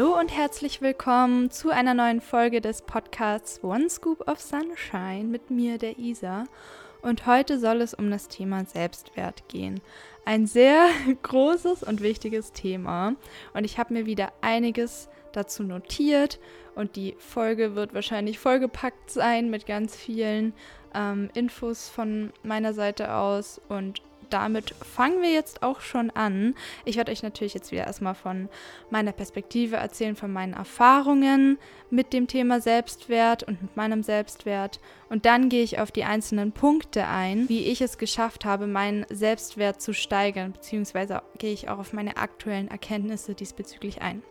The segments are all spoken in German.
Hallo und herzlich willkommen zu einer neuen Folge des Podcasts One Scoop of Sunshine mit mir, der Isa. Und heute soll es um das Thema Selbstwert gehen. Ein sehr großes und wichtiges Thema. Und ich habe mir wieder einiges dazu notiert. Und die Folge wird wahrscheinlich vollgepackt sein mit ganz vielen ähm, Infos von meiner Seite aus. Und damit fangen wir jetzt auch schon an. Ich werde euch natürlich jetzt wieder erstmal von meiner Perspektive erzählen, von meinen Erfahrungen mit dem Thema Selbstwert und mit meinem Selbstwert. Und dann gehe ich auf die einzelnen Punkte ein, wie ich es geschafft habe, meinen Selbstwert zu steigern, beziehungsweise gehe ich auch auf meine aktuellen Erkenntnisse diesbezüglich ein.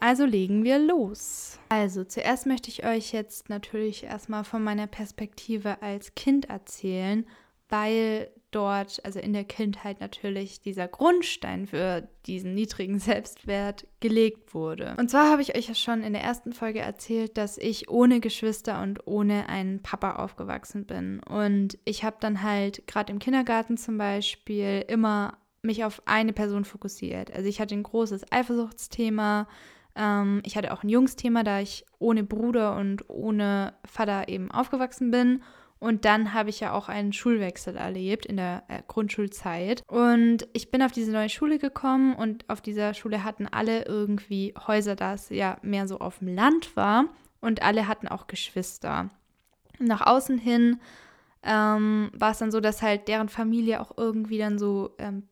Also legen wir los. Also zuerst möchte ich euch jetzt natürlich erstmal von meiner Perspektive als Kind erzählen, weil dort, also in der Kindheit natürlich, dieser Grundstein für diesen niedrigen Selbstwert gelegt wurde. Und zwar habe ich euch ja schon in der ersten Folge erzählt, dass ich ohne Geschwister und ohne einen Papa aufgewachsen bin. Und ich habe dann halt gerade im Kindergarten zum Beispiel immer mich auf eine Person fokussiert. Also ich hatte ein großes Eifersuchtsthema. Ähm, ich hatte auch ein Jungsthema, da ich ohne Bruder und ohne Vater eben aufgewachsen bin. Und dann habe ich ja auch einen Schulwechsel erlebt in der äh, Grundschulzeit. Und ich bin auf diese neue Schule gekommen und auf dieser Schule hatten alle irgendwie Häuser, da ja mehr so auf dem Land war. Und alle hatten auch Geschwister. Nach außen hin ähm, war es dann so, dass halt deren Familie auch irgendwie dann so ähm,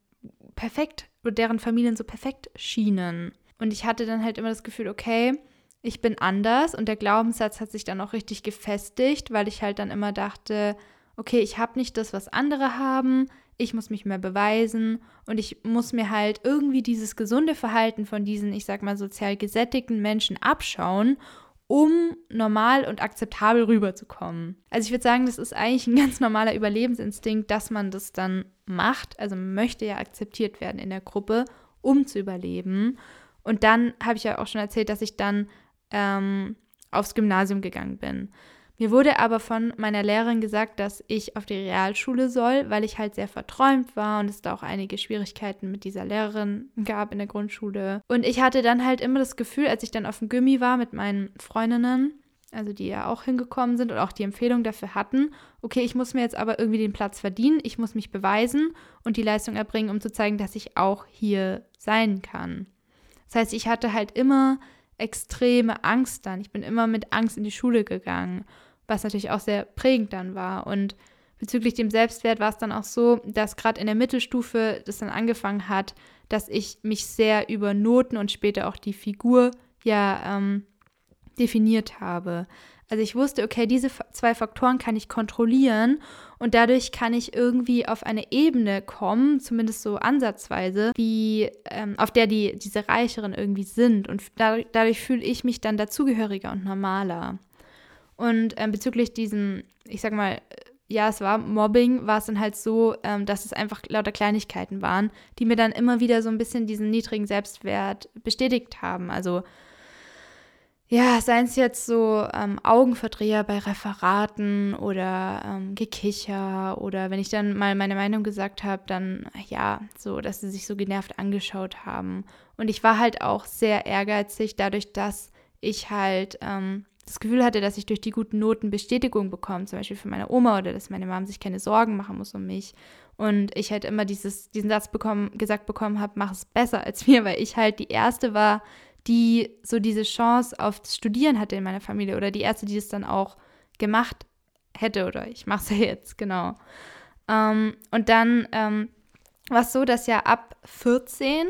perfekt, deren Familien so perfekt schienen. Und ich hatte dann halt immer das Gefühl, okay, ich bin anders und der Glaubenssatz hat sich dann auch richtig gefestigt, weil ich halt dann immer dachte, okay, ich habe nicht das, was andere haben, ich muss mich mehr beweisen und ich muss mir halt irgendwie dieses gesunde Verhalten von diesen, ich sag mal, sozial gesättigten Menschen abschauen, um normal und akzeptabel rüberzukommen. Also ich würde sagen, das ist eigentlich ein ganz normaler Überlebensinstinkt, dass man das dann macht. Also man möchte ja akzeptiert werden in der Gruppe, um zu überleben. Und dann habe ich ja auch schon erzählt, dass ich dann ähm, aufs Gymnasium gegangen bin. Mir wurde aber von meiner Lehrerin gesagt, dass ich auf die Realschule soll, weil ich halt sehr verträumt war und es da auch einige Schwierigkeiten mit dieser Lehrerin gab in der Grundschule. Und ich hatte dann halt immer das Gefühl, als ich dann auf dem Gimmi war mit meinen Freundinnen, also die ja auch hingekommen sind und auch die Empfehlung dafür hatten, okay, ich muss mir jetzt aber irgendwie den Platz verdienen, ich muss mich beweisen und die Leistung erbringen, um zu zeigen, dass ich auch hier sein kann. Das heißt, ich hatte halt immer extreme Angst dann. Ich bin immer mit Angst in die Schule gegangen, was natürlich auch sehr prägend dann war. Und bezüglich dem Selbstwert war es dann auch so, dass gerade in der Mittelstufe das dann angefangen hat, dass ich mich sehr über Noten und später auch die Figur ja ähm, definiert habe. Also ich wusste, okay, diese zwei Faktoren kann ich kontrollieren und dadurch kann ich irgendwie auf eine Ebene kommen, zumindest so ansatzweise, wie ähm, auf der die diese Reicheren irgendwie sind und dadurch, dadurch fühle ich mich dann dazugehöriger und normaler. Und ähm, bezüglich diesem, ich sag mal, ja, es war Mobbing, war es dann halt so, ähm, dass es einfach lauter Kleinigkeiten waren, die mir dann immer wieder so ein bisschen diesen niedrigen Selbstwert bestätigt haben. Also ja, seien es jetzt so ähm, Augenverdreher bei Referaten oder ähm, Gekicher oder wenn ich dann mal meine Meinung gesagt habe, dann ja, so, dass sie sich so genervt angeschaut haben. Und ich war halt auch sehr ehrgeizig, dadurch, dass ich halt ähm, das Gefühl hatte, dass ich durch die guten Noten Bestätigung bekomme, zum Beispiel für meine Oma oder dass meine Mom sich keine Sorgen machen muss um mich. Und ich halt immer dieses, diesen Satz bekommen, gesagt bekommen habe, mach es besser als mir, weil ich halt die Erste war, die so diese Chance aufs Studieren hatte in meiner Familie oder die erste, die es dann auch gemacht hätte oder ich mache es ja jetzt, genau. Ähm, und dann ähm, war es so, dass ja ab 14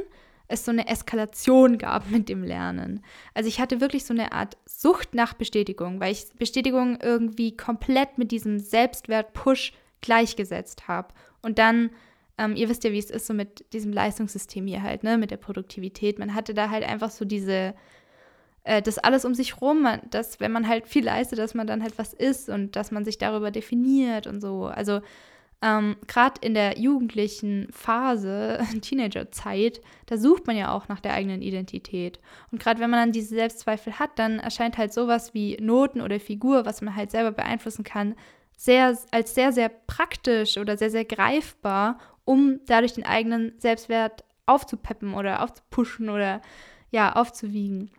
es so eine Eskalation gab mit dem Lernen. Also ich hatte wirklich so eine Art Sucht nach Bestätigung, weil ich Bestätigung irgendwie komplett mit diesem Selbstwert-Push gleichgesetzt habe. Und dann ähm, ihr wisst ja, wie es ist, so mit diesem Leistungssystem hier halt, ne, mit der Produktivität. Man hatte da halt einfach so diese, äh, das alles um sich rum, dass, wenn man halt viel leistet, dass man dann halt was ist und dass man sich darüber definiert und so. Also, ähm, gerade in der jugendlichen Phase, Teenagerzeit, da sucht man ja auch nach der eigenen Identität. Und gerade wenn man dann diese Selbstzweifel hat, dann erscheint halt sowas wie Noten oder Figur, was man halt selber beeinflussen kann, sehr, als sehr, sehr praktisch oder sehr, sehr greifbar um dadurch den eigenen Selbstwert aufzupeppen oder aufzupuschen oder ja, aufzuwiegen.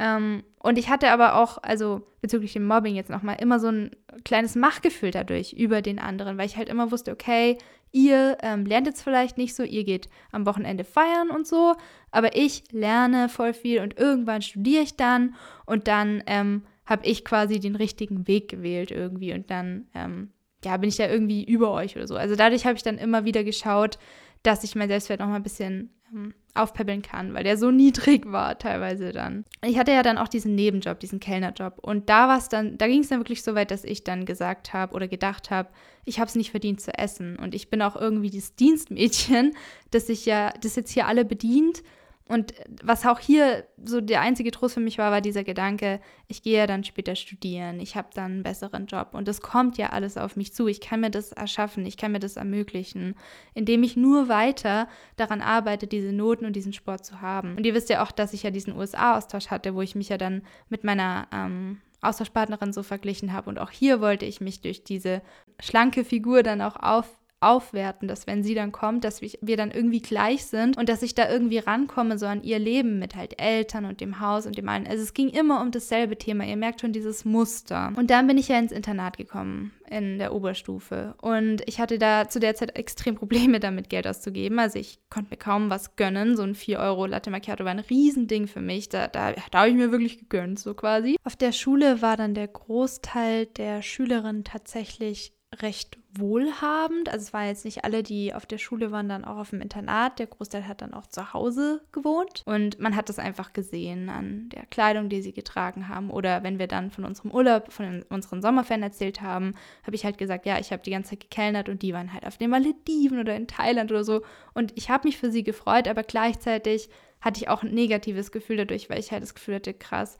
Ähm, und ich hatte aber auch, also bezüglich dem Mobbing jetzt nochmal, immer so ein kleines Machtgefühl dadurch über den anderen, weil ich halt immer wusste, okay, ihr ähm, lernt jetzt vielleicht nicht so, ihr geht am Wochenende feiern und so, aber ich lerne voll viel und irgendwann studiere ich dann und dann ähm, habe ich quasi den richtigen Weg gewählt irgendwie und dann, ähm, ja, bin ich da irgendwie über euch oder so. Also dadurch habe ich dann immer wieder geschaut, dass ich mein Selbstwert nochmal ein bisschen ähm, aufpäppeln kann, weil der so niedrig war teilweise dann. Ich hatte ja dann auch diesen Nebenjob, diesen Kellnerjob und da war es dann, da ging es dann wirklich so weit, dass ich dann gesagt habe oder gedacht habe, ich habe es nicht verdient zu essen und ich bin auch irgendwie das Dienstmädchen, das sich ja, das jetzt hier alle bedient und was auch hier so der einzige Trost für mich war, war dieser Gedanke, ich gehe ja dann später studieren, ich habe dann einen besseren Job und das kommt ja alles auf mich zu. Ich kann mir das erschaffen, ich kann mir das ermöglichen, indem ich nur weiter daran arbeite, diese Noten und diesen Sport zu haben. Und ihr wisst ja auch, dass ich ja diesen USA-Austausch hatte, wo ich mich ja dann mit meiner ähm, Austauschpartnerin so verglichen habe. Und auch hier wollte ich mich durch diese schlanke Figur dann auch auf aufwerten, dass wenn sie dann kommt, dass wir dann irgendwie gleich sind und dass ich da irgendwie rankomme, so an ihr Leben mit halt Eltern und dem Haus und dem allen. Also es ging immer um dasselbe Thema. Ihr merkt schon dieses Muster. Und dann bin ich ja ins Internat gekommen in der Oberstufe und ich hatte da zu der Zeit extrem Probleme damit, Geld auszugeben. Also ich konnte mir kaum was gönnen. So ein 4 Euro Latte Macchiato war ein Riesending für mich. Da, da, da habe ich mir wirklich gegönnt, so quasi. Auf der Schule war dann der Großteil der Schülerinnen tatsächlich recht wohlhabend. Also es waren jetzt nicht alle, die auf der Schule waren, dann auch auf dem Internat. Der Großteil hat dann auch zu Hause gewohnt. Und man hat das einfach gesehen an der Kleidung, die sie getragen haben. Oder wenn wir dann von unserem Urlaub, von unseren Sommerferien erzählt haben, habe ich halt gesagt, ja, ich habe die ganze Zeit gekellnert und die waren halt auf den Malediven oder in Thailand oder so. Und ich habe mich für sie gefreut, aber gleichzeitig hatte ich auch ein negatives Gefühl dadurch, weil ich halt das Gefühl hatte, krass,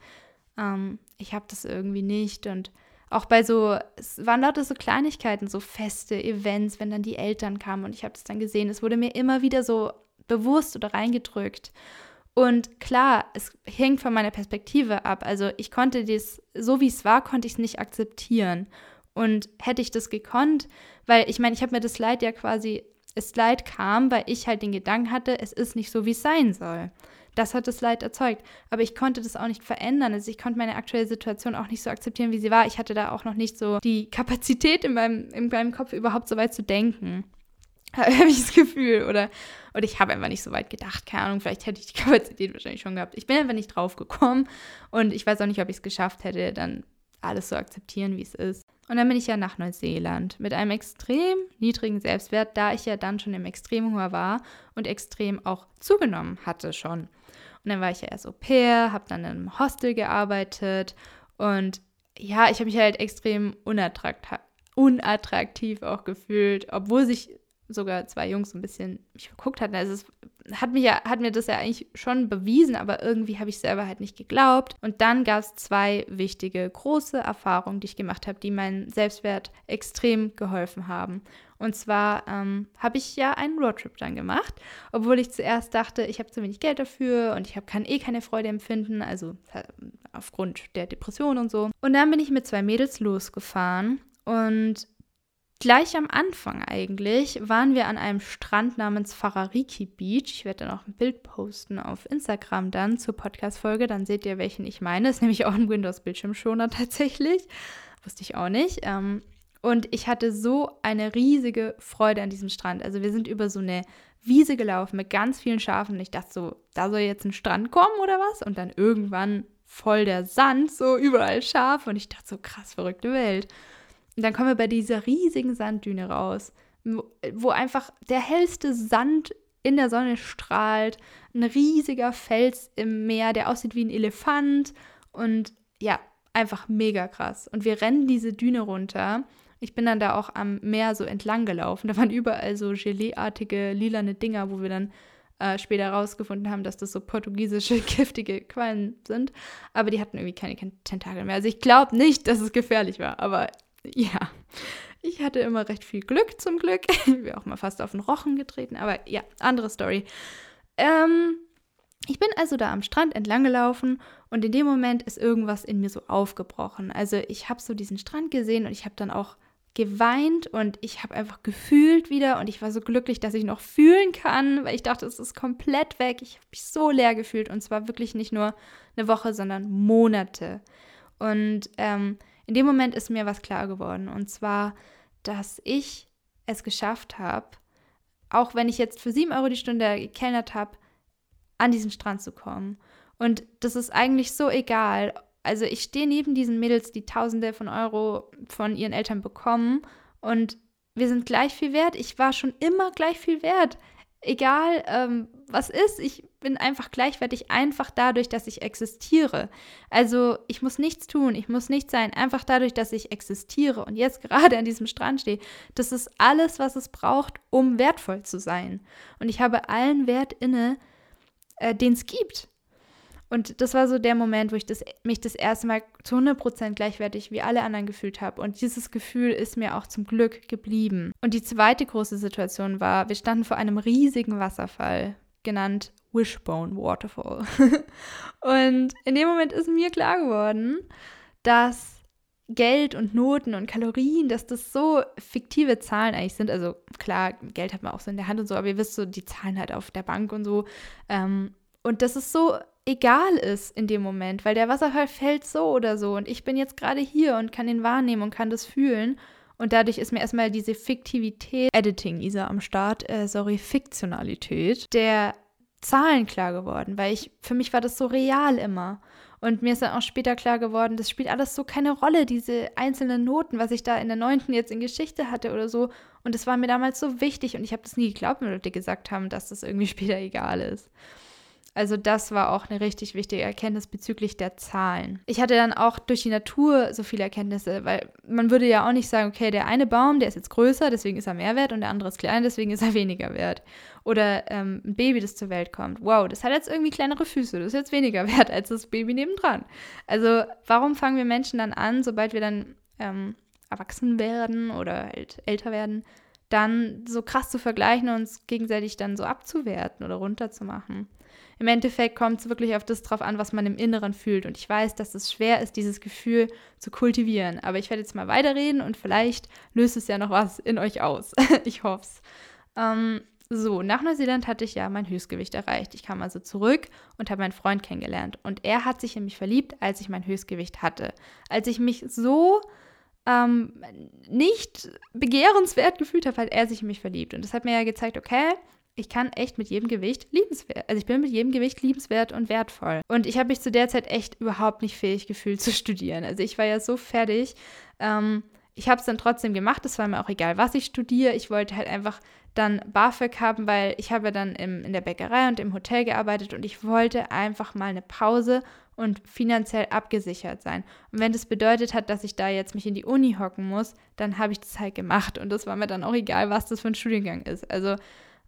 ähm, ich habe das irgendwie nicht und auch bei so, es waren lauter so Kleinigkeiten, so Feste, Events, wenn dann die Eltern kamen und ich habe das dann gesehen. Es wurde mir immer wieder so bewusst oder reingedrückt. Und klar, es hängt von meiner Perspektive ab. Also ich konnte das, so wie es war, konnte ich es nicht akzeptieren. Und hätte ich das gekonnt, weil ich meine, ich habe mir das Leid ja quasi, das Leid kam, weil ich halt den Gedanken hatte, es ist nicht so, wie es sein soll. Das hat das Leid erzeugt. Aber ich konnte das auch nicht verändern. Also ich konnte meine aktuelle Situation auch nicht so akzeptieren, wie sie war. Ich hatte da auch noch nicht so die Kapazität in meinem, in meinem Kopf überhaupt so weit zu denken. Habe ich das Gefühl. Oder, oder ich habe einfach nicht so weit gedacht. Keine Ahnung, vielleicht hätte ich die Kapazität wahrscheinlich schon gehabt. Ich bin einfach nicht drauf gekommen. Und ich weiß auch nicht, ob ich es geschafft hätte, dann alles so akzeptieren, wie es ist. Und dann bin ich ja nach Neuseeland mit einem extrem niedrigen Selbstwert, da ich ja dann schon im Extremhunger war und extrem auch zugenommen hatte schon. Und dann war ich ja erst Au pair, habe dann in einem Hostel gearbeitet und ja, ich habe mich halt extrem unattraktiv, auch gefühlt, obwohl sich sogar zwei Jungs ein bisschen mich verguckt hatten. Also es hat, mich ja, hat mir das ja eigentlich schon bewiesen, aber irgendwie habe ich selber halt nicht geglaubt. Und dann gab es zwei wichtige, große Erfahrungen, die ich gemacht habe, die meinen Selbstwert extrem geholfen haben. Und zwar ähm, habe ich ja einen Roadtrip dann gemacht, obwohl ich zuerst dachte, ich habe zu wenig Geld dafür und ich hab, kann eh keine Freude empfinden, also äh, aufgrund der Depression und so. Und dann bin ich mit zwei Mädels losgefahren und Gleich am Anfang eigentlich waren wir an einem Strand namens Farariki Beach. Ich werde dann auch ein Bild posten auf Instagram dann zur Podcast-Folge. Dann seht ihr, welchen ich meine. Ist nämlich auch ein Windows-Bildschirmschoner tatsächlich. Wusste ich auch nicht. Ähm, und ich hatte so eine riesige Freude an diesem Strand. Also wir sind über so eine Wiese gelaufen mit ganz vielen Schafen. Und ich dachte so, da soll jetzt ein Strand kommen oder was? Und dann irgendwann voll der Sand, so überall Schafe. Und ich dachte so, krass, verrückte Welt. Und dann kommen wir bei dieser riesigen Sanddüne raus, wo einfach der hellste Sand in der Sonne strahlt, ein riesiger Fels im Meer, der aussieht wie ein Elefant und ja, einfach mega krass. Und wir rennen diese Düne runter. Ich bin dann da auch am Meer so entlang gelaufen. Da waren überall so Geleeartige, lilane Dinger, wo wir dann äh, später herausgefunden haben, dass das so portugiesische giftige Quallen sind. Aber die hatten irgendwie keine Tentakel mehr. Also ich glaube nicht, dass es gefährlich war, aber ja, ich hatte immer recht viel Glück zum Glück. Ich bin auch mal fast auf den Rochen getreten, aber ja, andere Story. Ähm, ich bin also da am Strand entlang gelaufen und in dem Moment ist irgendwas in mir so aufgebrochen. Also ich habe so diesen Strand gesehen und ich habe dann auch geweint und ich habe einfach gefühlt wieder und ich war so glücklich, dass ich noch fühlen kann, weil ich dachte, es ist komplett weg. Ich habe mich so leer gefühlt und zwar wirklich nicht nur eine Woche, sondern Monate. Und ähm, in dem Moment ist mir was klar geworden und zwar, dass ich es geschafft habe, auch wenn ich jetzt für sieben Euro die Stunde gekellnert habe, an diesen Strand zu kommen. Und das ist eigentlich so egal, also ich stehe neben diesen Mädels, die Tausende von Euro von ihren Eltern bekommen und wir sind gleich viel wert. Ich war schon immer gleich viel wert. Egal, ähm, was ist, ich bin einfach gleichwertig, einfach dadurch, dass ich existiere. Also ich muss nichts tun, ich muss nichts sein, einfach dadurch, dass ich existiere und jetzt gerade an diesem Strand stehe. Das ist alles, was es braucht, um wertvoll zu sein. Und ich habe allen Wert inne, äh, den es gibt. Und das war so der Moment, wo ich das, mich das erste Mal zu 100% gleichwertig wie alle anderen gefühlt habe. Und dieses Gefühl ist mir auch zum Glück geblieben. Und die zweite große Situation war, wir standen vor einem riesigen Wasserfall, genannt Wishbone Waterfall. und in dem Moment ist mir klar geworden, dass Geld und Noten und Kalorien, dass das so fiktive Zahlen eigentlich sind. Also klar, Geld hat man auch so in der Hand und so, aber ihr wisst so, die Zahlen halt auf der Bank und so. Ähm, und das ist so egal ist in dem Moment, weil der Wasserfall fällt so oder so und ich bin jetzt gerade hier und kann ihn wahrnehmen und kann das fühlen. Und dadurch ist mir erstmal diese Fiktivität, Editing, Isa am Start, äh, sorry, Fiktionalität der Zahlen klar geworden, weil ich, für mich war das so real immer. Und mir ist dann auch später klar geworden, das spielt alles so keine Rolle, diese einzelnen Noten, was ich da in der neunten jetzt in Geschichte hatte oder so. Und das war mir damals so wichtig und ich habe das nie geglaubt, wenn Leute gesagt haben, dass das irgendwie später egal ist. Also das war auch eine richtig wichtige Erkenntnis bezüglich der Zahlen. Ich hatte dann auch durch die Natur so viele Erkenntnisse, weil man würde ja auch nicht sagen, okay, der eine Baum, der ist jetzt größer, deswegen ist er mehr wert und der andere ist klein, deswegen ist er weniger wert. Oder ähm, ein Baby, das zur Welt kommt. Wow, das hat jetzt irgendwie kleinere Füße, das ist jetzt weniger wert als das Baby nebendran. Also warum fangen wir Menschen dann an, sobald wir dann ähm, erwachsen werden oder halt älter werden, dann so krass zu vergleichen und uns gegenseitig dann so abzuwerten oder runterzumachen? Im Endeffekt kommt es wirklich auf das drauf an, was man im Inneren fühlt. Und ich weiß, dass es schwer ist, dieses Gefühl zu kultivieren. Aber ich werde jetzt mal weiterreden und vielleicht löst es ja noch was in euch aus. ich hoffe es. Ähm, so, nach Neuseeland hatte ich ja mein Höchstgewicht erreicht. Ich kam also zurück und habe meinen Freund kennengelernt. Und er hat sich in mich verliebt, als ich mein Höchstgewicht hatte. Als ich mich so ähm, nicht begehrenswert gefühlt habe, hat er sich in mich verliebt. Und das hat mir ja gezeigt, okay, ich kann echt mit jedem Gewicht liebenswert, also ich bin mit jedem Gewicht liebenswert und wertvoll. Und ich habe mich zu der Zeit echt überhaupt nicht fähig gefühlt zu studieren. Also ich war ja so fertig. Ähm, ich habe es dann trotzdem gemacht. Es war mir auch egal, was ich studiere. Ich wollte halt einfach dann BAföG haben, weil ich habe dann im, in der Bäckerei und im Hotel gearbeitet und ich wollte einfach mal eine Pause und finanziell abgesichert sein. Und wenn das bedeutet hat, dass ich da jetzt mich in die Uni hocken muss, dann habe ich das halt gemacht. Und das war mir dann auch egal, was das für ein Studiengang ist. Also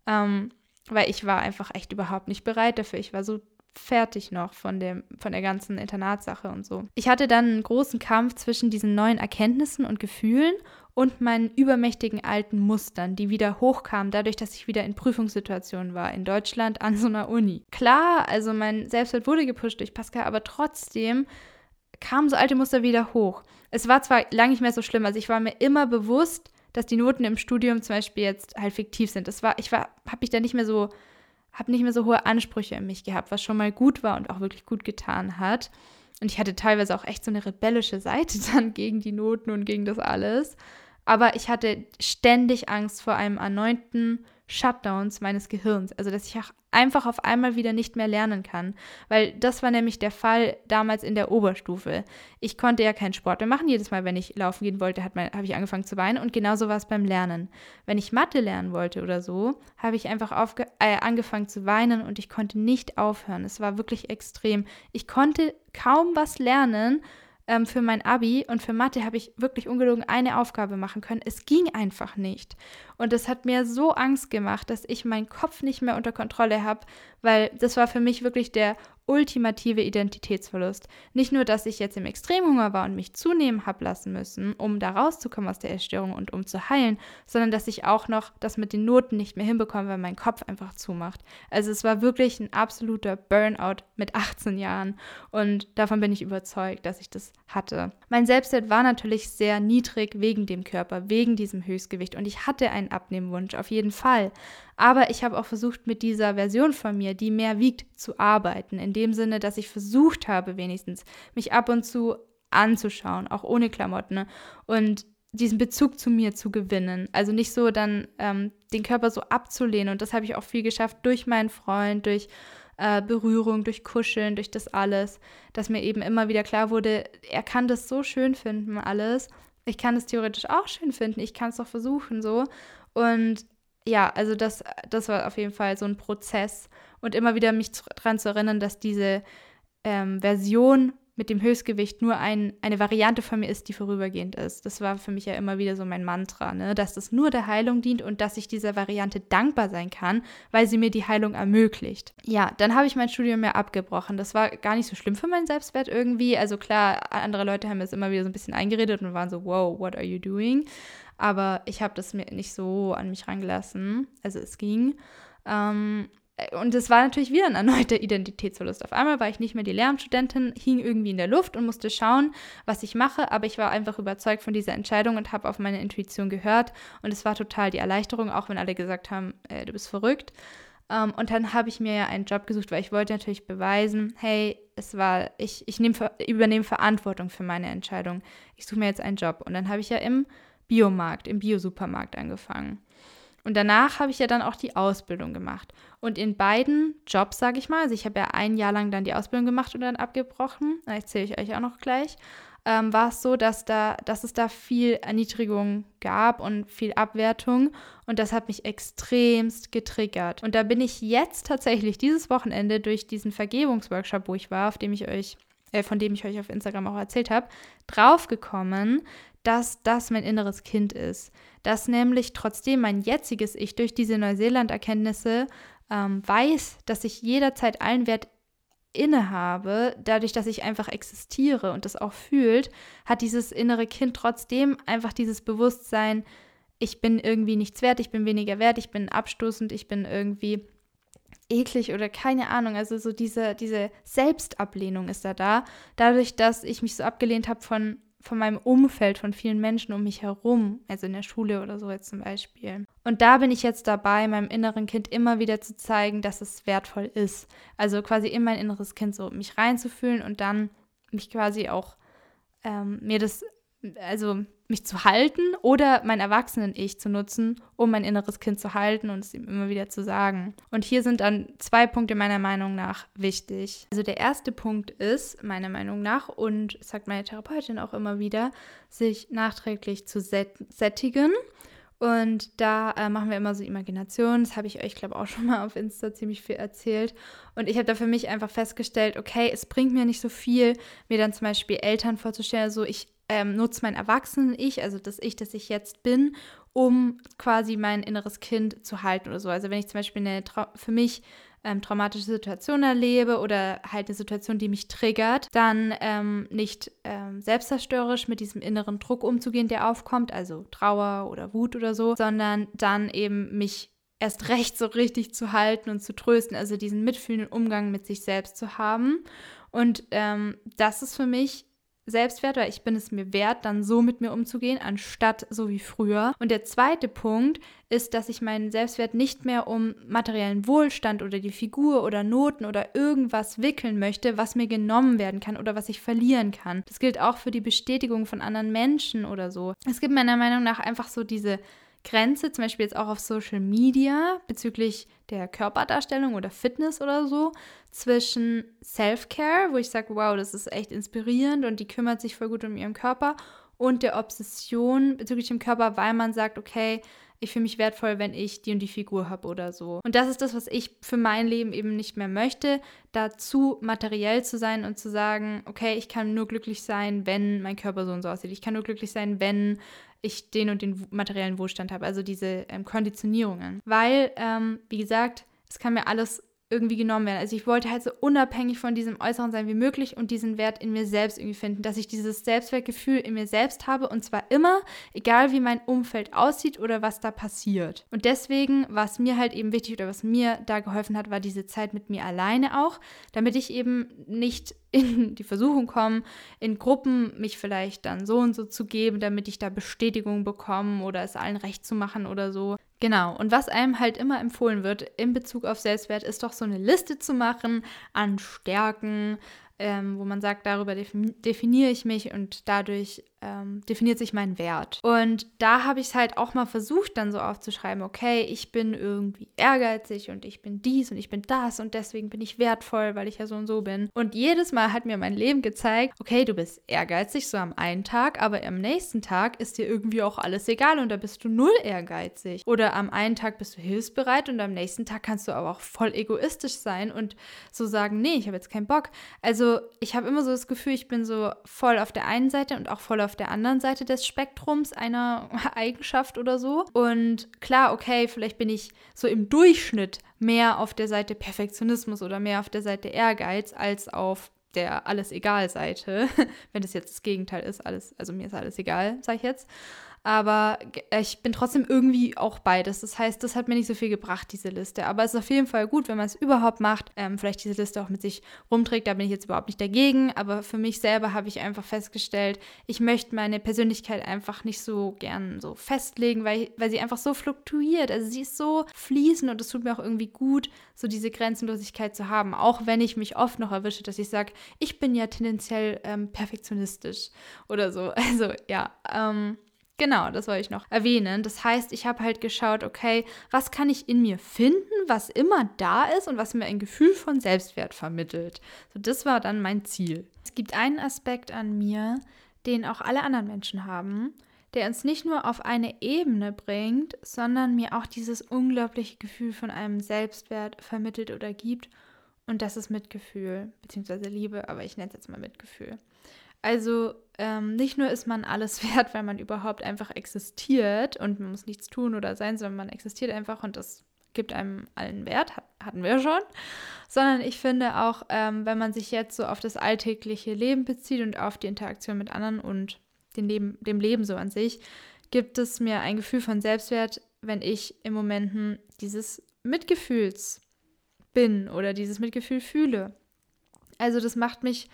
ähm, weil ich war einfach echt überhaupt nicht bereit dafür. Ich war so fertig noch von, dem, von der ganzen Internatssache und so. Ich hatte dann einen großen Kampf zwischen diesen neuen Erkenntnissen und Gefühlen und meinen übermächtigen alten Mustern, die wieder hochkamen, dadurch, dass ich wieder in Prüfungssituationen war, in Deutschland an so einer Uni. Klar, also mein Selbstwert wurde gepusht durch Pascal, aber trotzdem kamen so alte Muster wieder hoch. Es war zwar lange nicht mehr so schlimm, also ich war mir immer bewusst, dass die Noten im Studium zum Beispiel jetzt halt fiktiv sind. Das war, ich war, habe mich da nicht mehr so, habe nicht mehr so hohe Ansprüche in mich gehabt, was schon mal gut war und auch wirklich gut getan hat. Und ich hatte teilweise auch echt so eine rebellische Seite dann gegen die Noten und gegen das alles. Aber ich hatte ständig Angst vor einem erneuten Shutdowns meines Gehirns. Also, dass ich auch einfach auf einmal wieder nicht mehr lernen kann. Weil das war nämlich der Fall damals in der Oberstufe. Ich konnte ja keinen Sport mehr machen. Jedes Mal, wenn ich laufen gehen wollte, habe ich angefangen zu weinen. Und genauso war es beim Lernen. Wenn ich Mathe lernen wollte oder so, habe ich einfach äh, angefangen zu weinen und ich konnte nicht aufhören. Es war wirklich extrem. Ich konnte kaum was lernen ähm, für mein Abi und für Mathe habe ich wirklich ungelogen eine Aufgabe machen können. Es ging einfach nicht. Und das hat mir so Angst gemacht, dass ich meinen Kopf nicht mehr unter Kontrolle habe, weil das war für mich wirklich der ultimative Identitätsverlust. Nicht nur, dass ich jetzt im Extremhunger war und mich zunehmen habe lassen müssen, um da rauszukommen aus der Essstörung und um zu heilen, sondern dass ich auch noch das mit den Noten nicht mehr hinbekomme, weil mein Kopf einfach zumacht. Also es war wirklich ein absoluter Burnout mit 18 Jahren und davon bin ich überzeugt, dass ich das hatte. Mein Selbstwert war natürlich sehr niedrig wegen dem Körper, wegen diesem Höchstgewicht und ich hatte einen Abnehmwunsch, auf jeden Fall. Aber ich habe auch versucht, mit dieser Version von mir, die mehr wiegt, zu arbeiten. In dem Sinne, dass ich versucht habe, wenigstens mich ab und zu anzuschauen, auch ohne Klamotten. Ne? Und diesen Bezug zu mir zu gewinnen. Also nicht so dann ähm, den Körper so abzulehnen. Und das habe ich auch viel geschafft durch meinen Freund, durch äh, Berührung, durch Kuscheln, durch das alles, dass mir eben immer wieder klar wurde, er kann das so schön finden, alles. Ich kann es theoretisch auch schön finden. Ich kann es doch versuchen, so. Und ja, also das, das war auf jeden Fall so ein Prozess und immer wieder mich daran zu erinnern, dass diese ähm, Version mit dem Höchstgewicht nur ein, eine Variante von mir ist, die vorübergehend ist. Das war für mich ja immer wieder so mein Mantra, ne? dass das nur der Heilung dient und dass ich dieser Variante dankbar sein kann, weil sie mir die Heilung ermöglicht. Ja, dann habe ich mein Studium mehr abgebrochen. Das war gar nicht so schlimm für meinen Selbstwert irgendwie. Also klar, andere Leute haben es immer wieder so ein bisschen eingeredet und waren so, wow, what are you doing? Aber ich habe das mir nicht so an mich rangelassen. Also es ging. Ähm, und es war natürlich wieder ein erneuter Identitätsverlust. Auf einmal war ich nicht mehr die Lehramtsstudentin, hing irgendwie in der Luft und musste schauen, was ich mache. Aber ich war einfach überzeugt von dieser Entscheidung und habe auf meine Intuition gehört. Und es war total die Erleichterung, auch wenn alle gesagt haben, äh, du bist verrückt. Ähm, und dann habe ich mir ja einen Job gesucht, weil ich wollte natürlich beweisen, hey, es war, ich, ich nehm, übernehme Verantwortung für meine Entscheidung. Ich suche mir jetzt einen Job. Und dann habe ich ja im Biomarkt, im Biosupermarkt angefangen. Und danach habe ich ja dann auch die Ausbildung gemacht. Und in beiden Jobs, sage ich mal, also ich habe ja ein Jahr lang dann die Ausbildung gemacht und dann abgebrochen, das erzähle ich euch auch noch gleich, ähm, war es so, dass, da, dass es da viel Erniedrigung gab und viel Abwertung. Und das hat mich extremst getriggert. Und da bin ich jetzt tatsächlich dieses Wochenende durch diesen Vergebungsworkshop, wo ich war, auf dem ich euch, äh, von dem ich euch auf Instagram auch erzählt habe, draufgekommen, dass das mein inneres Kind ist. Dass nämlich trotzdem mein jetziges Ich durch diese Neuseeland-Erkenntnisse ähm, weiß, dass ich jederzeit allen Wert innehabe, dadurch, dass ich einfach existiere und das auch fühlt, hat dieses innere Kind trotzdem einfach dieses Bewusstsein, ich bin irgendwie nichts wert, ich bin weniger wert, ich bin abstoßend, ich bin irgendwie eklig oder keine Ahnung. Also so diese, diese Selbstablehnung ist da da, dadurch, dass ich mich so abgelehnt habe von von meinem Umfeld, von vielen Menschen um mich herum, also in der Schule oder so jetzt zum Beispiel. Und da bin ich jetzt dabei, meinem inneren Kind immer wieder zu zeigen, dass es wertvoll ist. Also quasi in mein inneres Kind so mich reinzufühlen und dann mich quasi auch ähm, mir das, also mich zu halten oder mein Erwachsenen-Ich zu nutzen, um mein inneres Kind zu halten und es ihm immer wieder zu sagen. Und hier sind dann zwei Punkte meiner Meinung nach wichtig. Also der erste Punkt ist, meiner Meinung nach, und sagt meine Therapeutin auch immer wieder, sich nachträglich zu sättigen. Und da äh, machen wir immer so Imaginationen. Das habe ich euch, glaube ich, auch schon mal auf Insta ziemlich viel erzählt. Und ich habe da für mich einfach festgestellt, okay, es bringt mir nicht so viel, mir dann zum Beispiel Eltern vorzustellen. Also ich ähm, nutze mein Erwachsenen-Ich, also das Ich, das ich jetzt bin, um quasi mein inneres Kind zu halten oder so. Also wenn ich zum Beispiel eine für mich ähm, traumatische Situation erlebe oder halt eine Situation, die mich triggert, dann ähm, nicht ähm, selbstzerstörerisch mit diesem inneren Druck umzugehen, der aufkommt, also Trauer oder Wut oder so, sondern dann eben mich erst recht so richtig zu halten und zu trösten, also diesen mitfühlenden Umgang mit sich selbst zu haben. Und ähm, das ist für mich Selbstwert, weil ich bin es mir wert, dann so mit mir umzugehen, anstatt so wie früher. Und der zweite Punkt ist, dass ich meinen Selbstwert nicht mehr um materiellen Wohlstand oder die Figur oder Noten oder irgendwas wickeln möchte, was mir genommen werden kann oder was ich verlieren kann. Das gilt auch für die Bestätigung von anderen Menschen oder so. Es gibt meiner Meinung nach einfach so diese Grenze, zum Beispiel jetzt auch auf Social Media bezüglich der Körperdarstellung oder Fitness oder so, zwischen Self-Care, wo ich sage, wow, das ist echt inspirierend und die kümmert sich voll gut um ihren Körper, und der Obsession bezüglich dem Körper, weil man sagt, okay, ich fühle mich wertvoll, wenn ich die und die Figur habe oder so. Und das ist das, was ich für mein Leben eben nicht mehr möchte, dazu materiell zu sein und zu sagen, okay, ich kann nur glücklich sein, wenn mein Körper so und so aussieht. Ich kann nur glücklich sein, wenn ich den und den materiellen Wohlstand habe, also diese ähm, Konditionierungen. Weil, ähm, wie gesagt, es kann mir alles irgendwie genommen werden. Also ich wollte halt so unabhängig von diesem Äußeren sein wie möglich und diesen Wert in mir selbst irgendwie finden, dass ich dieses Selbstwertgefühl in mir selbst habe und zwar immer, egal wie mein Umfeld aussieht oder was da passiert. Und deswegen war es mir halt eben wichtig oder was mir da geholfen hat, war diese Zeit mit mir alleine auch, damit ich eben nicht in die Versuchung komme, in Gruppen mich vielleicht dann so und so zu geben, damit ich da Bestätigung bekomme oder es allen recht zu machen oder so. Genau, und was einem halt immer empfohlen wird in Bezug auf Selbstwert, ist doch so eine Liste zu machen an Stärken, ähm, wo man sagt, darüber definiere ich mich und dadurch ähm, definiert sich mein Wert. Und da habe ich es halt auch mal versucht, dann so aufzuschreiben, okay, ich bin irgendwie ehrgeizig und ich bin dies und ich bin das und deswegen bin ich wertvoll, weil ich ja so und so bin. Und jedes Mal hat mir mein Leben gezeigt, okay, du bist ehrgeizig so am einen Tag, aber am nächsten Tag ist dir irgendwie auch alles egal und da bist du null ehrgeizig. Oder am einen Tag bist du hilfsbereit und am nächsten Tag kannst du aber auch voll egoistisch sein und so sagen, nee, ich habe jetzt keinen Bock. Also ich habe immer so das Gefühl, ich bin so voll auf der einen Seite und auch voll auf auf der anderen Seite des Spektrums einer Eigenschaft oder so. Und klar, okay, vielleicht bin ich so im Durchschnitt mehr auf der Seite Perfektionismus oder mehr auf der Seite Ehrgeiz als auf der alles egal Seite, wenn das jetzt das Gegenteil ist, alles, also mir ist alles egal, sage ich jetzt. Aber ich bin trotzdem irgendwie auch beides. Das heißt, das hat mir nicht so viel gebracht, diese Liste. Aber es ist auf jeden Fall gut, wenn man es überhaupt macht, ähm, vielleicht diese Liste auch mit sich rumträgt. Da bin ich jetzt überhaupt nicht dagegen. Aber für mich selber habe ich einfach festgestellt, ich möchte meine Persönlichkeit einfach nicht so gern so festlegen, weil, weil sie einfach so fluktuiert. Also sie ist so fließend und es tut mir auch irgendwie gut, so diese Grenzenlosigkeit zu haben. Auch wenn ich mich oft noch erwische, dass ich sage, ich bin ja tendenziell ähm, perfektionistisch oder so. Also ja, ähm, Genau, das wollte ich noch erwähnen. Das heißt, ich habe halt geschaut, okay, was kann ich in mir finden, was immer da ist und was mir ein Gefühl von Selbstwert vermittelt. So, das war dann mein Ziel. Es gibt einen Aspekt an mir, den auch alle anderen Menschen haben, der uns nicht nur auf eine Ebene bringt, sondern mir auch dieses unglaubliche Gefühl von einem Selbstwert vermittelt oder gibt. Und das ist Mitgefühl, beziehungsweise Liebe, aber ich nenne es jetzt mal Mitgefühl. Also ähm, nicht nur ist man alles wert, weil man überhaupt einfach existiert und man muss nichts tun oder sein, sondern man existiert einfach und das gibt einem allen Wert, hatten wir schon, sondern ich finde auch, ähm, wenn man sich jetzt so auf das alltägliche Leben bezieht und auf die Interaktion mit anderen und den Leben, dem Leben so an sich, gibt es mir ein Gefühl von Selbstwert, wenn ich im Momenten dieses Mitgefühls bin oder dieses Mitgefühl fühle. Also das macht mich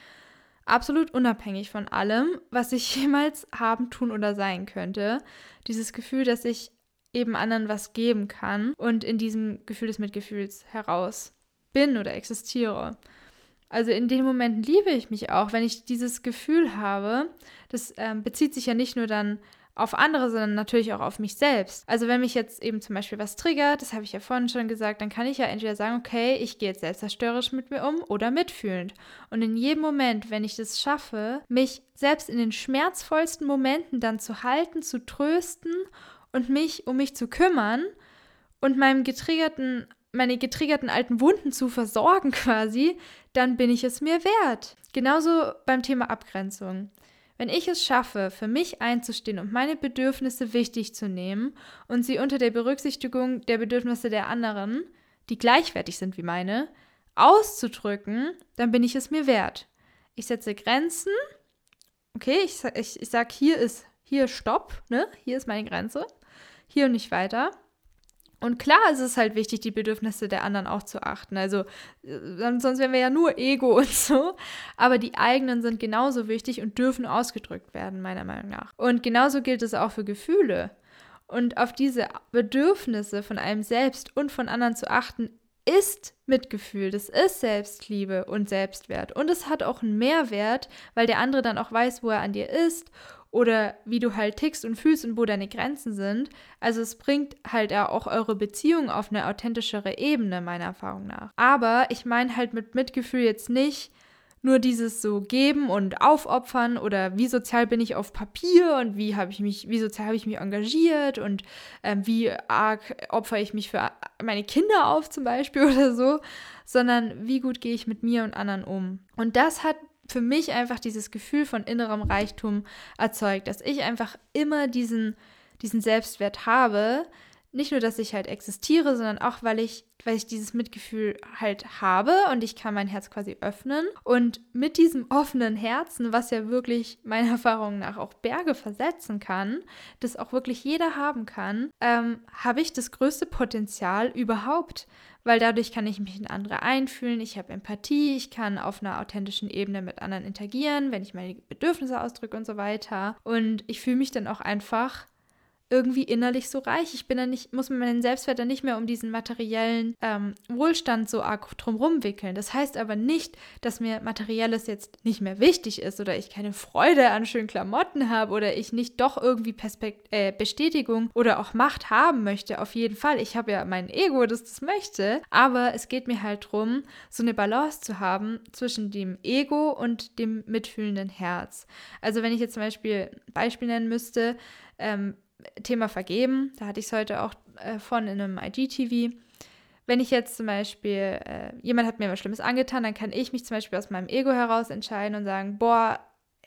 absolut unabhängig von allem, was ich jemals haben, tun oder sein könnte. Dieses Gefühl, dass ich eben anderen was geben kann und in diesem Gefühl des Mitgefühls heraus bin oder existiere. Also in den Momenten liebe ich mich auch, wenn ich dieses Gefühl habe. Das ähm, bezieht sich ja nicht nur dann auf andere, sondern natürlich auch auf mich selbst. Also wenn mich jetzt eben zum Beispiel was triggert, das habe ich ja vorhin schon gesagt, dann kann ich ja entweder sagen, okay, ich gehe jetzt selbstzerstörerisch mit mir um oder mitfühlend. Und in jedem Moment, wenn ich das schaffe, mich selbst in den schmerzvollsten Momenten dann zu halten, zu trösten und mich um mich zu kümmern und meinem getriggerten meine getriggerten alten Wunden zu versorgen quasi, dann bin ich es mir wert. Genauso beim Thema Abgrenzung. Wenn ich es schaffe, für mich einzustehen und meine Bedürfnisse wichtig zu nehmen und sie unter der Berücksichtigung der Bedürfnisse der anderen, die gleichwertig sind wie meine, auszudrücken, dann bin ich es mir wert. Ich setze Grenzen. Okay, ich, ich, ich sage, hier ist, hier Stopp, ne? Hier ist meine Grenze. Hier und nicht weiter. Und klar ist es halt wichtig, die Bedürfnisse der anderen auch zu achten. Also äh, sonst wären wir ja nur Ego und so. Aber die eigenen sind genauso wichtig und dürfen ausgedrückt werden, meiner Meinung nach. Und genauso gilt es auch für Gefühle. Und auf diese Bedürfnisse von einem selbst und von anderen zu achten, ist Mitgefühl, das ist Selbstliebe und Selbstwert. Und es hat auch einen Mehrwert, weil der andere dann auch weiß, wo er an dir ist oder wie du halt tickst und fühlst und wo deine Grenzen sind. Also es bringt halt auch eure Beziehung auf eine authentischere Ebene, meiner Erfahrung nach. Aber ich meine halt mit Mitgefühl jetzt nicht nur dieses so geben und aufopfern oder wie sozial bin ich auf Papier und wie habe ich mich, wie sozial habe ich mich engagiert und äh, wie arg opfere ich mich für meine Kinder auf zum Beispiel oder so, sondern wie gut gehe ich mit mir und anderen um. Und das hat für mich einfach dieses Gefühl von innerem Reichtum erzeugt, dass ich einfach immer diesen, diesen Selbstwert habe, nicht nur, dass ich halt existiere, sondern auch, weil ich, weil ich dieses Mitgefühl halt habe und ich kann mein Herz quasi öffnen. Und mit diesem offenen Herzen, was ja wirklich meiner Erfahrung nach auch Berge versetzen kann, das auch wirklich jeder haben kann, ähm, habe ich das größte Potenzial überhaupt. Weil dadurch kann ich mich in andere einfühlen, ich habe Empathie, ich kann auf einer authentischen Ebene mit anderen interagieren, wenn ich meine Bedürfnisse ausdrücke und so weiter. Und ich fühle mich dann auch einfach irgendwie innerlich so reich. Ich bin dann nicht, muss meinen Selbstwert dann nicht mehr um diesen materiellen ähm, Wohlstand so arg drumrum wickeln. Das heißt aber nicht, dass mir Materielles jetzt nicht mehr wichtig ist oder ich keine Freude an schönen Klamotten habe oder ich nicht doch irgendwie Perspekt äh, Bestätigung oder auch Macht haben möchte. Auf jeden Fall. Ich habe ja mein Ego, das das möchte. Aber es geht mir halt darum, so eine Balance zu haben zwischen dem Ego und dem mitfühlenden Herz. Also wenn ich jetzt zum Beispiel ein Beispiel nennen müsste, ähm, Thema Vergeben, da hatte ich es heute auch äh, von in einem IGTV. Wenn ich jetzt zum Beispiel, äh, jemand hat mir was Schlimmes angetan, dann kann ich mich zum Beispiel aus meinem Ego heraus entscheiden und sagen, boah,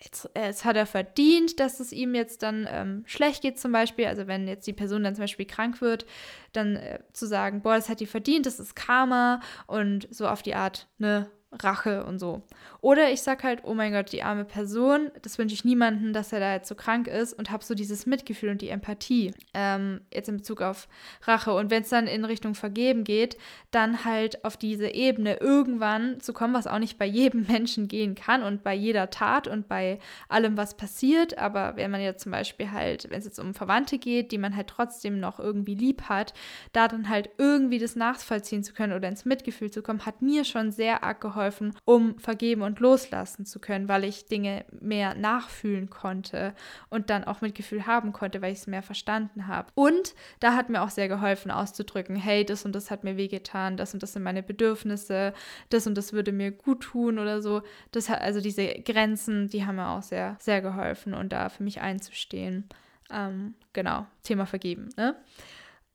jetzt hat er verdient, dass es ihm jetzt dann ähm, schlecht geht zum Beispiel. Also wenn jetzt die Person dann zum Beispiel krank wird, dann äh, zu sagen, boah, das hat die verdient, das ist Karma und so auf die Art, ne, Rache und so. Oder ich sag halt, oh mein Gott, die arme Person, das wünsche ich niemandem, dass er da jetzt so krank ist und habe so dieses Mitgefühl und die Empathie ähm, jetzt in Bezug auf Rache. Und wenn es dann in Richtung Vergeben geht, dann halt auf diese Ebene irgendwann zu kommen, was auch nicht bei jedem Menschen gehen kann und bei jeder Tat und bei allem, was passiert. Aber wenn man jetzt zum Beispiel halt, wenn es jetzt um Verwandte geht, die man halt trotzdem noch irgendwie lieb hat, da dann halt irgendwie das nachvollziehen zu können oder ins Mitgefühl zu kommen, hat mir schon sehr arg geholfen geholfen, um vergeben und loslassen zu können, weil ich Dinge mehr nachfühlen konnte und dann auch Mitgefühl haben konnte, weil ich es mehr verstanden habe. Und da hat mir auch sehr geholfen auszudrücken, hey, das und das hat mir wehgetan, das und das sind meine Bedürfnisse, das und das würde mir gut tun oder so. Das hat also diese Grenzen, die haben mir auch sehr, sehr geholfen und da für mich einzustehen. Ähm, genau, Thema vergeben. Ne?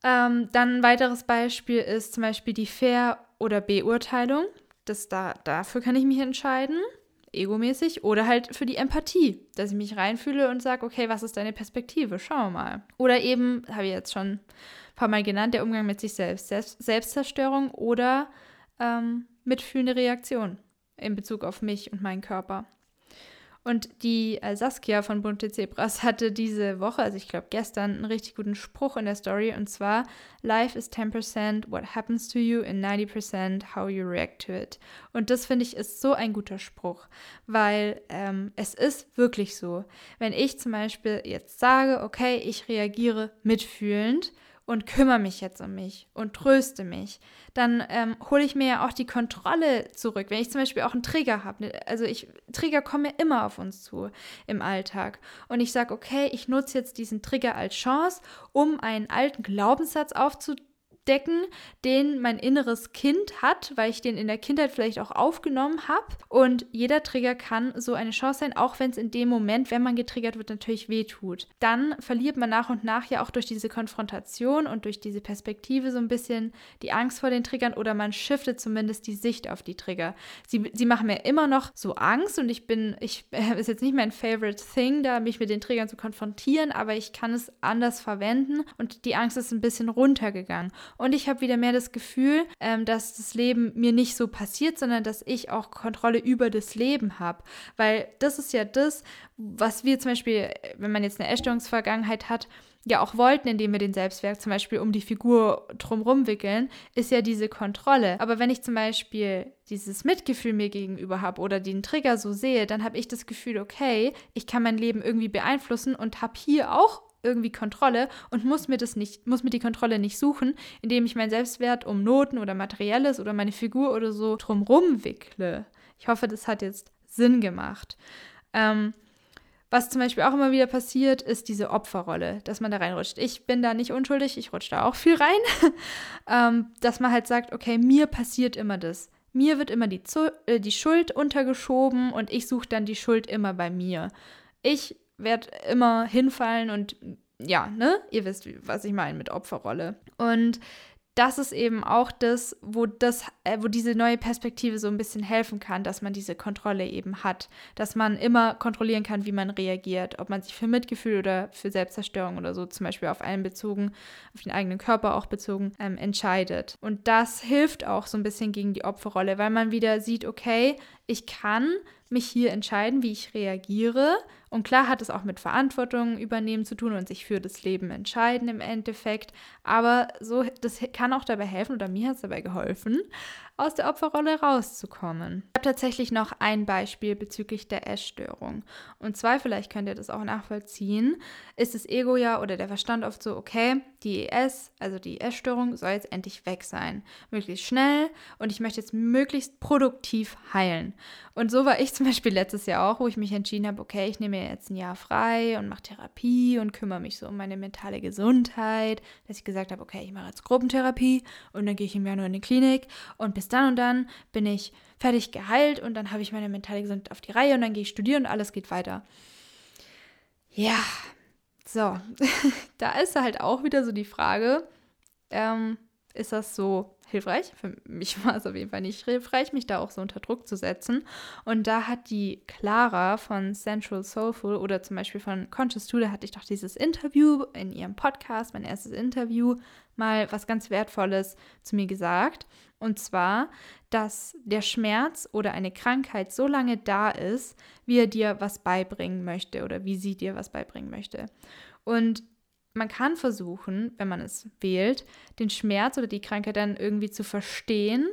Ähm, dann ein weiteres Beispiel ist zum Beispiel die Fair- oder Beurteilung das da, dafür kann ich mich entscheiden, egomäßig, oder halt für die Empathie, dass ich mich reinfühle und sage, okay, was ist deine Perspektive? Schauen wir mal. Oder eben, habe ich jetzt schon ein paar Mal genannt, der Umgang mit sich selbst, selbst Selbstzerstörung oder ähm, mitfühlende Reaktion in Bezug auf mich und meinen Körper. Und die äh, Saskia von Bunte Zebras hatte diese Woche, also ich glaube gestern, einen richtig guten Spruch in der Story und zwar: Life is 10% what happens to you and 90% how you react to it. Und das finde ich ist so ein guter Spruch, weil ähm, es ist wirklich so. Wenn ich zum Beispiel jetzt sage, okay, ich reagiere mitfühlend, und kümmere mich jetzt um mich und tröste mich, dann ähm, hole ich mir ja auch die Kontrolle zurück. Wenn ich zum Beispiel auch einen Trigger habe, ne, also ich, Trigger kommen ja immer auf uns zu im Alltag. Und ich sage, okay, ich nutze jetzt diesen Trigger als Chance, um einen alten Glaubenssatz aufzudecken decken, den mein inneres Kind hat, weil ich den in der Kindheit vielleicht auch aufgenommen habe. Und jeder Trigger kann so eine Chance sein, auch wenn es in dem Moment, wenn man getriggert wird, natürlich wehtut. Dann verliert man nach und nach ja auch durch diese Konfrontation und durch diese Perspektive so ein bisschen die Angst vor den Triggern oder man shiftet zumindest die Sicht auf die Trigger. Sie, sie machen mir immer noch so Angst und ich bin, ich äh, ist jetzt nicht mein favorite thing, da mich mit den Triggern zu konfrontieren, aber ich kann es anders verwenden und die Angst ist ein bisschen runtergegangen. Und ich habe wieder mehr das Gefühl, ähm, dass das Leben mir nicht so passiert, sondern dass ich auch Kontrolle über das Leben habe. Weil das ist ja das, was wir zum Beispiel, wenn man jetzt eine Essstörungsvergangenheit hat, ja auch wollten, indem wir den Selbstwert zum Beispiel um die Figur drumherum wickeln, ist ja diese Kontrolle. Aber wenn ich zum Beispiel dieses Mitgefühl mir gegenüber habe oder den Trigger so sehe, dann habe ich das Gefühl, okay, ich kann mein Leben irgendwie beeinflussen und habe hier auch irgendwie Kontrolle und muss mir das nicht, muss mir die Kontrolle nicht suchen, indem ich meinen Selbstwert um Noten oder Materielles oder meine Figur oder so drumrum wickle. Ich hoffe, das hat jetzt Sinn gemacht. Ähm, was zum Beispiel auch immer wieder passiert, ist diese Opferrolle, dass man da reinrutscht. Ich bin da nicht unschuldig, ich rutsche da auch viel rein. ähm, dass man halt sagt, okay, mir passiert immer das. Mir wird immer die, äh, die Schuld untergeschoben und ich suche dann die Schuld immer bei mir. Ich werde immer hinfallen und ja, ne? Ihr wisst, was ich meine mit Opferrolle. Und das ist eben auch das, wo das, äh, wo diese neue Perspektive so ein bisschen helfen kann, dass man diese Kontrolle eben hat, dass man immer kontrollieren kann, wie man reagiert, ob man sich für Mitgefühl oder für Selbstzerstörung oder so zum Beispiel auf einen bezogen, auf den eigenen Körper auch bezogen, ähm, entscheidet. Und das hilft auch so ein bisschen gegen die Opferrolle, weil man wieder sieht, okay, ich kann mich hier entscheiden, wie ich reagiere. Und klar hat es auch mit Verantwortung übernehmen zu tun und sich für das Leben entscheiden im Endeffekt. Aber so, das kann auch dabei helfen, oder mir hat es dabei geholfen, aus der Opferrolle rauszukommen. Ich habe tatsächlich noch ein Beispiel bezüglich der Essstörung. Und zwar, vielleicht könnt ihr das auch nachvollziehen, ist das Ego ja oder der Verstand oft so, okay, die ES, also die Essstörung, soll jetzt endlich weg sein. Möglichst schnell und ich möchte jetzt möglichst produktiv heilen. Und so war ich zum Beispiel letztes Jahr auch, wo ich mich entschieden habe, okay, ich nehme jetzt ein Jahr frei und mache Therapie und kümmere mich so um meine mentale Gesundheit, dass ich gesagt habe, okay, ich mache jetzt Gruppentherapie und dann gehe ich im Januar in die Klinik und bis dann und dann bin ich fertig geheilt und dann habe ich meine mentale Gesundheit auf die Reihe und dann gehe ich studieren und alles geht weiter. Ja, so, da ist halt auch wieder so die Frage, ähm, ist das so hilfreich? Für mich war es auf jeden Fall nicht hilfreich, mich da auch so unter Druck zu setzen. Und da hat die Clara von Central Soulful oder zum Beispiel von Conscious da hatte ich doch dieses Interview in ihrem Podcast, mein erstes Interview, mal was ganz Wertvolles zu mir gesagt. Und zwar, dass der Schmerz oder eine Krankheit so lange da ist, wie er dir was beibringen möchte oder wie sie dir was beibringen möchte. Und man kann versuchen, wenn man es wählt, den Schmerz oder die Krankheit dann irgendwie zu verstehen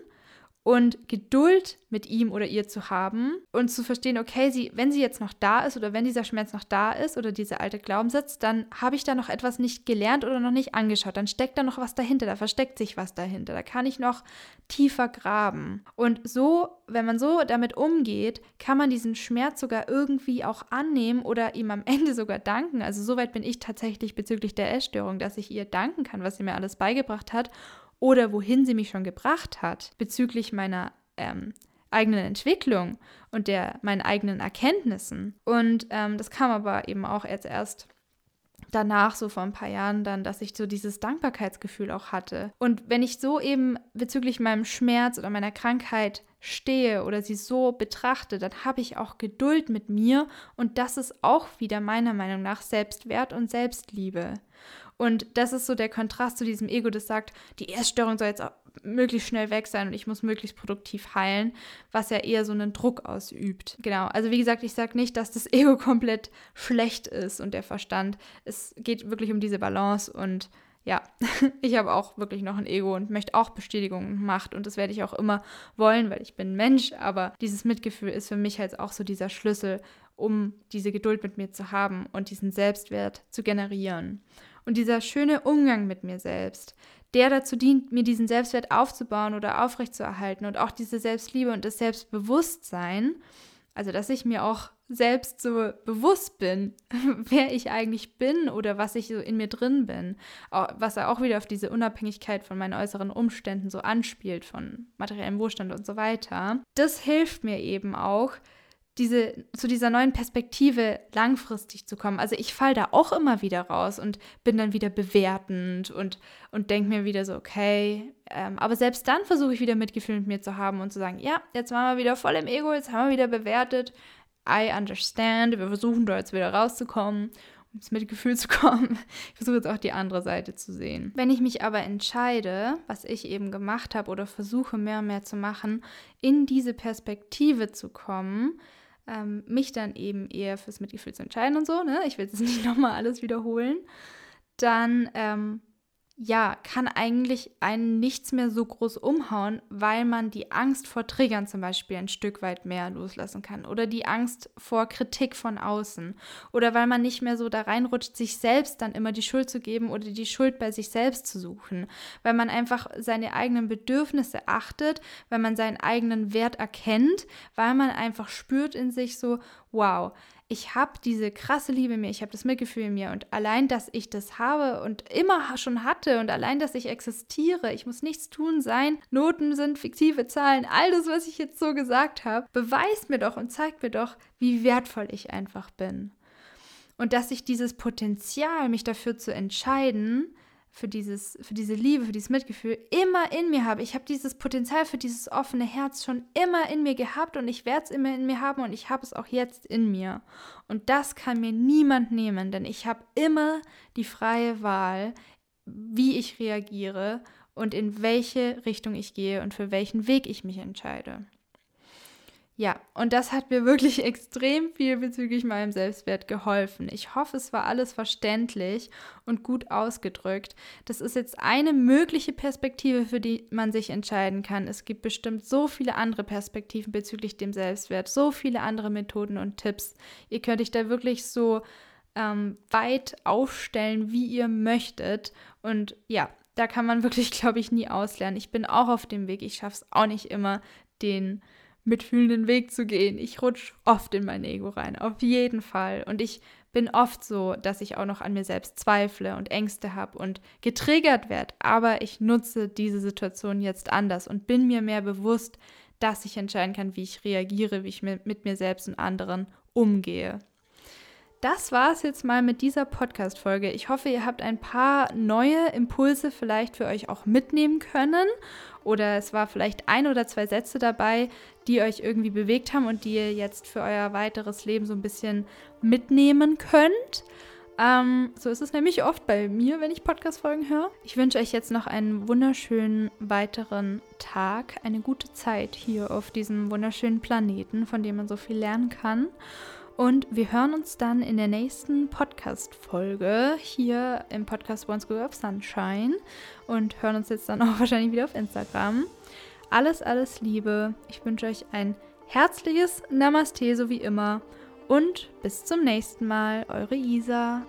und Geduld mit ihm oder ihr zu haben und zu verstehen, okay, sie, wenn sie jetzt noch da ist oder wenn dieser Schmerz noch da ist oder dieser alte Glaubenssatz, dann habe ich da noch etwas nicht gelernt oder noch nicht angeschaut. Dann steckt da noch was dahinter, da versteckt sich was dahinter, da kann ich noch tiefer graben. Und so, wenn man so damit umgeht, kann man diesen Schmerz sogar irgendwie auch annehmen oder ihm am Ende sogar danken. Also soweit bin ich tatsächlich bezüglich der Essstörung, dass ich ihr danken kann, was sie mir alles beigebracht hat oder wohin sie mich schon gebracht hat bezüglich meiner ähm, eigenen Entwicklung und der meinen eigenen Erkenntnissen. Und ähm, das kam aber eben auch jetzt erst danach, so vor ein paar Jahren dann, dass ich so dieses Dankbarkeitsgefühl auch hatte. Und wenn ich so eben bezüglich meinem Schmerz oder meiner Krankheit stehe oder sie so betrachte, dann habe ich auch Geduld mit mir und das ist auch wieder meiner Meinung nach Selbstwert und Selbstliebe. Und das ist so der Kontrast zu diesem Ego, das sagt, die Essstörung soll jetzt möglichst schnell weg sein und ich muss möglichst produktiv heilen, was ja eher so einen Druck ausübt. Genau, also wie gesagt, ich sage nicht, dass das Ego komplett schlecht ist und der Verstand. Es geht wirklich um diese Balance und ja, ich habe auch wirklich noch ein Ego und möchte auch Bestätigung und Macht und das werde ich auch immer wollen, weil ich bin Mensch, aber dieses Mitgefühl ist für mich halt auch so dieser Schlüssel, um diese Geduld mit mir zu haben und diesen Selbstwert zu generieren. Und dieser schöne Umgang mit mir selbst, der dazu dient, mir diesen Selbstwert aufzubauen oder aufrechtzuerhalten und auch diese Selbstliebe und das Selbstbewusstsein, also dass ich mir auch selbst so bewusst bin, wer ich eigentlich bin oder was ich so in mir drin bin, was auch wieder auf diese Unabhängigkeit von meinen äußeren Umständen so anspielt, von materiellem Wohlstand und so weiter. Das hilft mir eben auch, diese, zu dieser neuen Perspektive langfristig zu kommen. Also ich falle da auch immer wieder raus und bin dann wieder bewertend und, und denke mir wieder so, okay, ähm, aber selbst dann versuche ich wieder Mitgefühl mit mir zu haben und zu sagen, ja, jetzt waren wir wieder voll im Ego, jetzt haben wir wieder bewertet. I understand, wir versuchen da jetzt wieder rauszukommen um ins Mitgefühl zu kommen. Ich versuche jetzt auch die andere Seite zu sehen. Wenn ich mich aber entscheide, was ich eben gemacht habe oder versuche mehr und mehr zu machen, in diese Perspektive zu kommen, ähm, mich dann eben eher fürs Mitgefühl zu entscheiden und so, ne? Ich will jetzt nicht nochmal alles wiederholen. Dann ähm, ja, kann eigentlich einen nichts mehr so groß umhauen, weil man die Angst vor Triggern zum Beispiel ein Stück weit mehr loslassen kann oder die Angst vor Kritik von außen oder weil man nicht mehr so da reinrutscht, sich selbst dann immer die Schuld zu geben oder die Schuld bei sich selbst zu suchen, weil man einfach seine eigenen Bedürfnisse achtet, weil man seinen eigenen Wert erkennt, weil man einfach spürt in sich so, wow, ich habe diese krasse Liebe in mir, ich habe das Mitgefühl in mir und allein, dass ich das habe und immer schon hatte und allein, dass ich existiere, ich muss nichts tun sein, Noten sind fiktive Zahlen, all das, was ich jetzt so gesagt habe, beweist mir doch und zeigt mir doch, wie wertvoll ich einfach bin. Und dass ich dieses Potenzial, mich dafür zu entscheiden, für, dieses, für diese Liebe, für dieses Mitgefühl immer in mir habe. Ich habe dieses Potenzial für dieses offene Herz schon immer in mir gehabt und ich werde es immer in mir haben und ich habe es auch jetzt in mir. Und das kann mir niemand nehmen, denn ich habe immer die freie Wahl, wie ich reagiere und in welche Richtung ich gehe und für welchen Weg ich mich entscheide. Ja, und das hat mir wirklich extrem viel bezüglich meinem Selbstwert geholfen. Ich hoffe, es war alles verständlich und gut ausgedrückt. Das ist jetzt eine mögliche Perspektive, für die man sich entscheiden kann. Es gibt bestimmt so viele andere Perspektiven bezüglich dem Selbstwert, so viele andere Methoden und Tipps. Ihr könnt euch da wirklich so ähm, weit aufstellen, wie ihr möchtet. Und ja, da kann man wirklich, glaube ich, nie auslernen. Ich bin auch auf dem Weg. Ich schaffe es auch nicht immer, den mitfühlenden Weg zu gehen. Ich rutsche oft in mein Ego rein, auf jeden Fall. Und ich bin oft so, dass ich auch noch an mir selbst zweifle und Ängste habe und getriggert werde. Aber ich nutze diese Situation jetzt anders und bin mir mehr bewusst, dass ich entscheiden kann, wie ich reagiere, wie ich mit mir selbst und anderen umgehe das war es jetzt mal mit dieser Podcast-Folge. Ich hoffe, ihr habt ein paar neue Impulse vielleicht für euch auch mitnehmen können. Oder es war vielleicht ein oder zwei Sätze dabei, die euch irgendwie bewegt haben und die ihr jetzt für euer weiteres Leben so ein bisschen mitnehmen könnt. Ähm, so ist es nämlich oft bei mir, wenn ich Podcast-Folgen höre. Ich wünsche euch jetzt noch einen wunderschönen weiteren Tag, eine gute Zeit hier auf diesem wunderschönen Planeten, von dem man so viel lernen kann. Und wir hören uns dann in der nächsten Podcast-Folge hier im Podcast One School of Sunshine und hören uns jetzt dann auch wahrscheinlich wieder auf Instagram. Alles, alles Liebe. Ich wünsche euch ein herzliches Namaste, so wie immer. Und bis zum nächsten Mal, eure Isa.